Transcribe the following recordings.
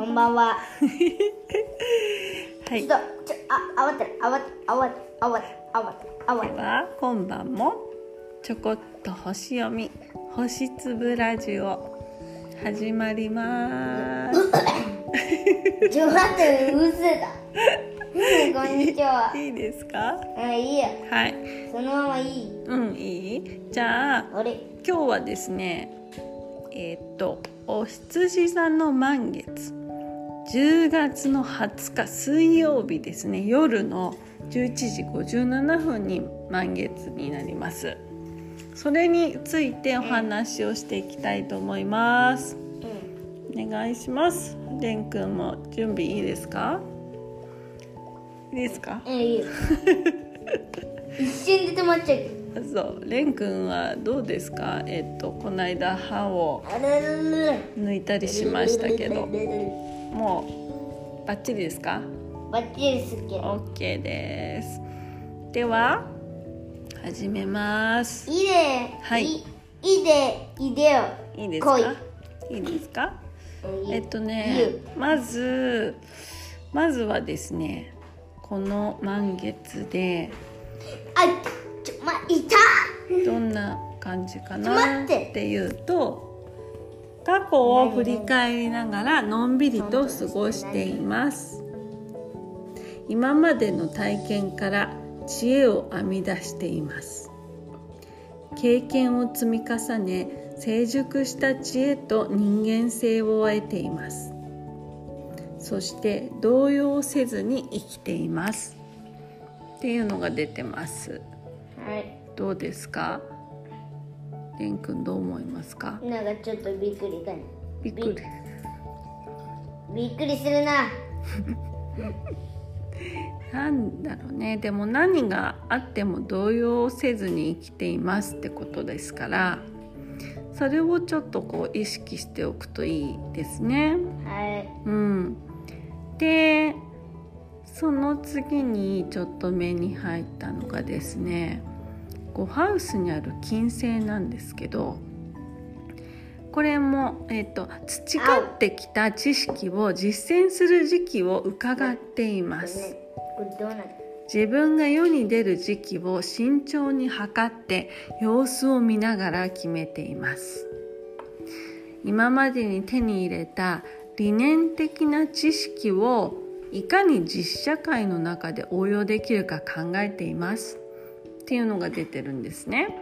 こんばんは。はいちょっと、ちょ、あ、慌てる、慌てる、慌てる、慌てる、慌てる、慌てる。では今晩もちょこっと星読み星粒ラジオ始まりますちょ、待って、うせだ。うんこんにちは。いいですか？うん、いいや。はいそのままいい？うんいい？じゃああれ、今日はですねえーっとお羊さんの満月10月の20日水曜日ですね。夜の11時57分に満月になります。それについてお話をしていきたいと思います。うん。お願いします。れんくんも準備いいですか？いいですか？一瞬で止まっちゃう。そう。れんくんはどうですか？えっとこの間歯を。抜いたりしましたけどもうバッチリですか？バッチリすっけど。OK です。では始めます。いいで。はい。いいいで、いでよ。いいですか？い。いですか？えっとねまずまずはですねこの満月であ、ちょ、ま、いた。どんな感じかな？っていうと過去を振り返りながらのんびりと過ごしています。今までの体験から知恵を編み出しています。経験を積み重ね成熟した知恵と人間性を得ています。そして動揺せずに生きています。っていうのが出てます。はい。どうですか？れんくんどう思いますか？なんかちょっとびっくりかね。びっくりびっくりするな。なんだろうねでも何があっても動揺せずに生きていますってことですからそれをちょっとこう意識しておくといいですね。はい。うん、でその次にちょっと目に入ったのがですねこうハウスにある金星なんですけどこれも、えっと培ってきた知識を実践する時期を伺っています。自分が世に出る時期を慎重に測って様子を見ながら決めています今までに手に入れた理念的な知識をいかに実社会の中で応用できるか考えていますっていうのが出てるんですね。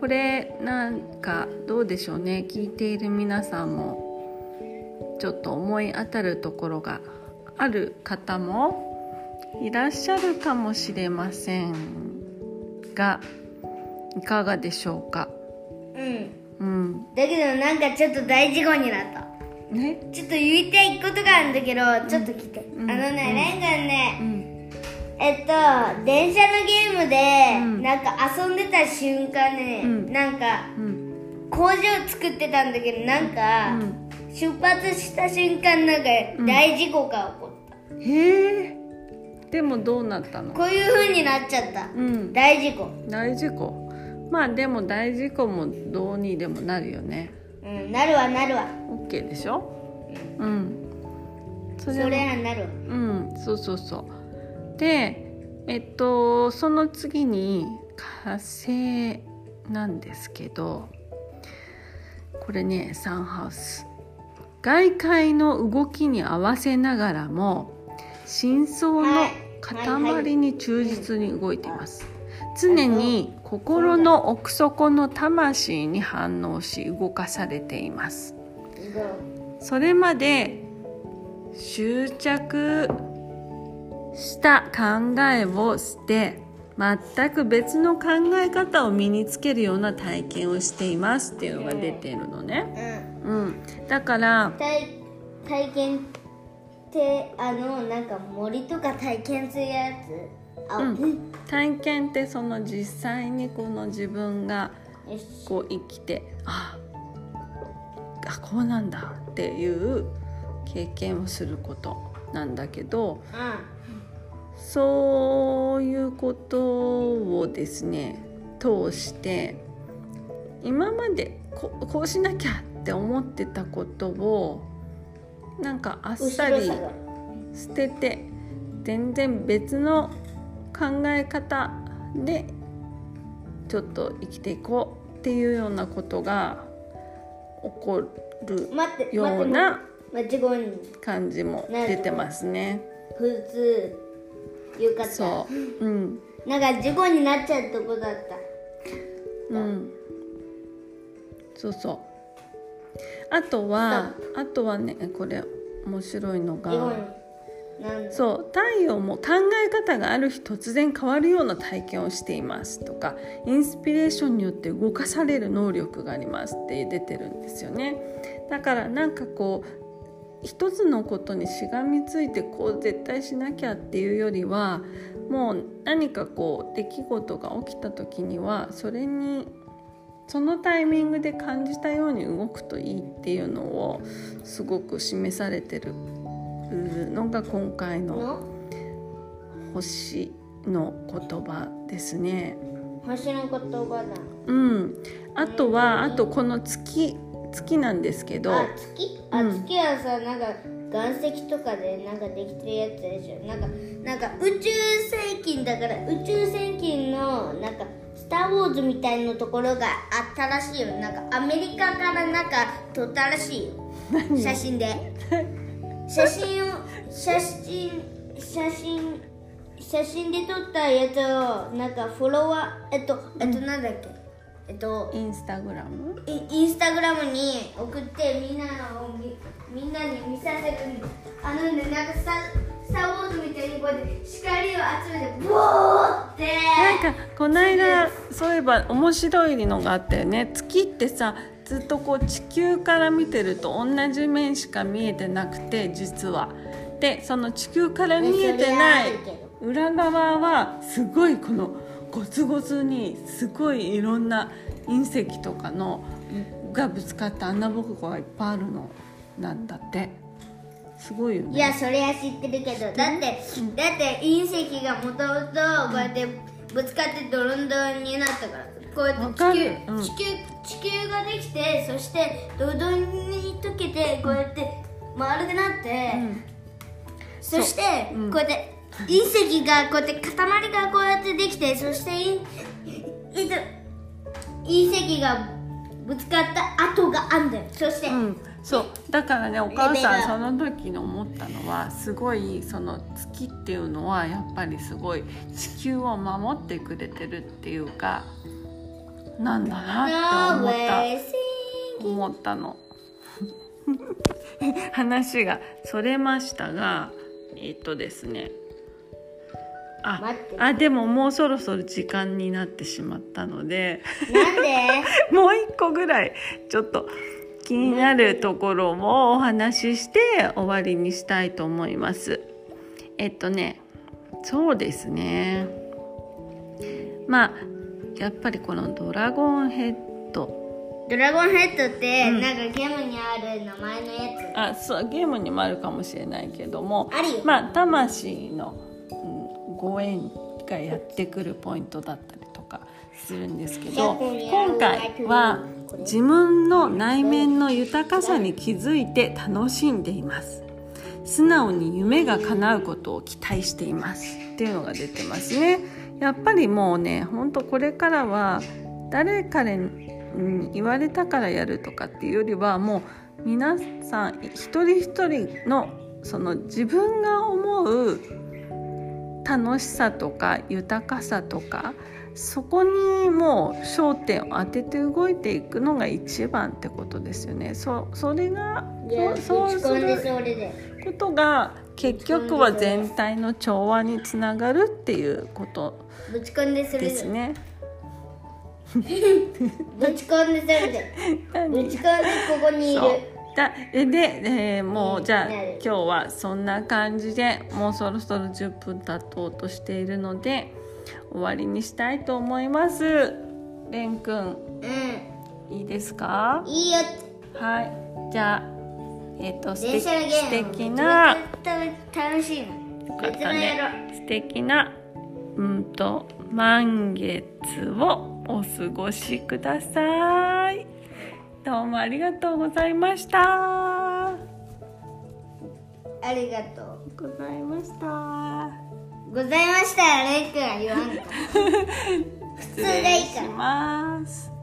これなんかどうでしょうね。聞いている皆さんもちょっと思い当たるところがある方もいらっしゃるかもしれませんがいかがでしょうか？うん。うん。だけどなんかちょっと大事故になった。ね？ちょっと言いたいことがあるんだけど、ちょっと聞いて。ん。あのね、レンガンね、うんえっと、電車のゲームで、うん。なんか遊んでた瞬間ね、うん。なんかうん。工場作ってたんだけど、なんか、うん。出発した瞬間なんか大事故が起こった。へえ。でもどうなったの？こういう風になっちゃった。うん。大事故。大事故？まあでも大事故もどうにでもなるよね。うん、なるわなるわ。OK でしょ？うん。そそれはれはなるわ。うんそうそうそうでえっとその次に火星なんですけどこれねサンハウス。外界の動きに合わせながらも真相の塊に忠実に動いています。常に心の奥底の魂に反応し動かされています。それまで執着した考えをして全く別の考え方を身につけるような体験をしていますっていうのが出てるのね。うん。うん、だから体体験ってあのなんか森とか体験するやつ？あ、うん。体験ってその実際にこの自分がこう生きてああこうなんだっていう経験をすることなんだけどうそういうことをですね通して今までここうしなきゃって思ってたことをなんかあっさり捨てて全然別の考え方でちょっと生きていこうっていうようなことが起こるような感じも出てますね。普通よかったそう、うん、なんか事故になっちゃうとこだった。うん、そうそう。あとはあとはねこれ面白いのが。そう。太陽も考え方がある日突然変わるような体験をしていますとかインスピレーションによって動かされる能力がありますって出てるんですよね。だからなんかこう一つのことにしがみついてこう絶対しなきゃっていうよりはもう何かこう出来事が起きた時にはそれにそのタイミングで感じたように動くといいっていうのをすごく示されてるのが今回のの星の言葉ですね。星の言葉だ。うん、あとはあとこの月月なんですけど、あ月？あ、うん。月はさなんか岩石とかでなんかできてるやつでしょ？なんかなんか宇宙世紀だから宇宙世紀のなんかスター・ウォーズみたいなところがあったらしいよ。なんかアメリカからなんか撮ったらしいよ。写真で。写真を写真写真写真で撮ったやつをなんかフォロワーえっとえっとなんだっけ？えっとインスタグラム？イインスタグラムに送ってみんなのをみみんなに見させるあのねなんかスタスター・ウォーズみたいにこうやって光を集めてブーって。なんかこの間そういえば面白いのがあったよね月ってさずっとこう地球から見てると同じ面しか見えてなくて実は。でその地球から見えてない裏側はすごいこのゴツゴツにすごいいろんな隕石とかのがぶつかった穴ぼこがいっぱいあるのなんだって。すごいよね。いやそれは知ってるけど。だって、だって隕石がもともとこうやってぶつかってドロンドロンになったから。こうやわって地球うん。地球地球ができてそしてドロドロに溶けてこうやって丸くなって、うん。そしてこうやって隕石がこうやって塊がこうやってできてそして隕石がぶつかった跡があんだよ。そして、うん、そう。だからねお母さんその時に思ったのはすごいその月っていうのはやっぱりすごい地球を守ってくれてるっていうかなんだなって思った思ったの。話がそれましたがえっとですねあ待って。あでももうそろそろ時間になってしまったので。なんで？もう一個ぐらいちょっと気になるところもお話しして終わりにしたいと思います。えっとねそうですね。まあやっぱりこのドラゴンヘッド。ドラゴンヘッドって、うん。なんかゲームにある名前のやあそうゲームにもあるかもしれないけども。まあ魂の、うん、ご縁がやってくるポイントだったりとかするんですけど今回は自分の内面の豊かさに気づいて楽しんでいます。素直に夢が叶うことを期待しています。っていうのが出てますね。やっぱりもうねほんとこれからは誰彼に言われたからやるとかっていうよりはもう皆さん一人一人のその自分が思う楽しさとか豊かさとかそこにもう焦点を当てて動いていくのが一番ってことですよね。そそれがそうそうすることが結局は全体の調和につながるっていうことですね。ぶち込んでそれでぶ 何ち込んでここにいるだでで、えーもうじゃあ今日はそんな感じでもうそろそろ10分経とうとしているので終わりにしたいと思います。れんくん。ういいですか？んいいよ。はい。じゃあえっ、と素敵素敵な楽しいのよかったね。ろ素敵なうんと満月をお過ごしくださいどうもありがとうございました。ありがとう。ございました。ございましたよレイ君は言わんから 普通がいいから。ます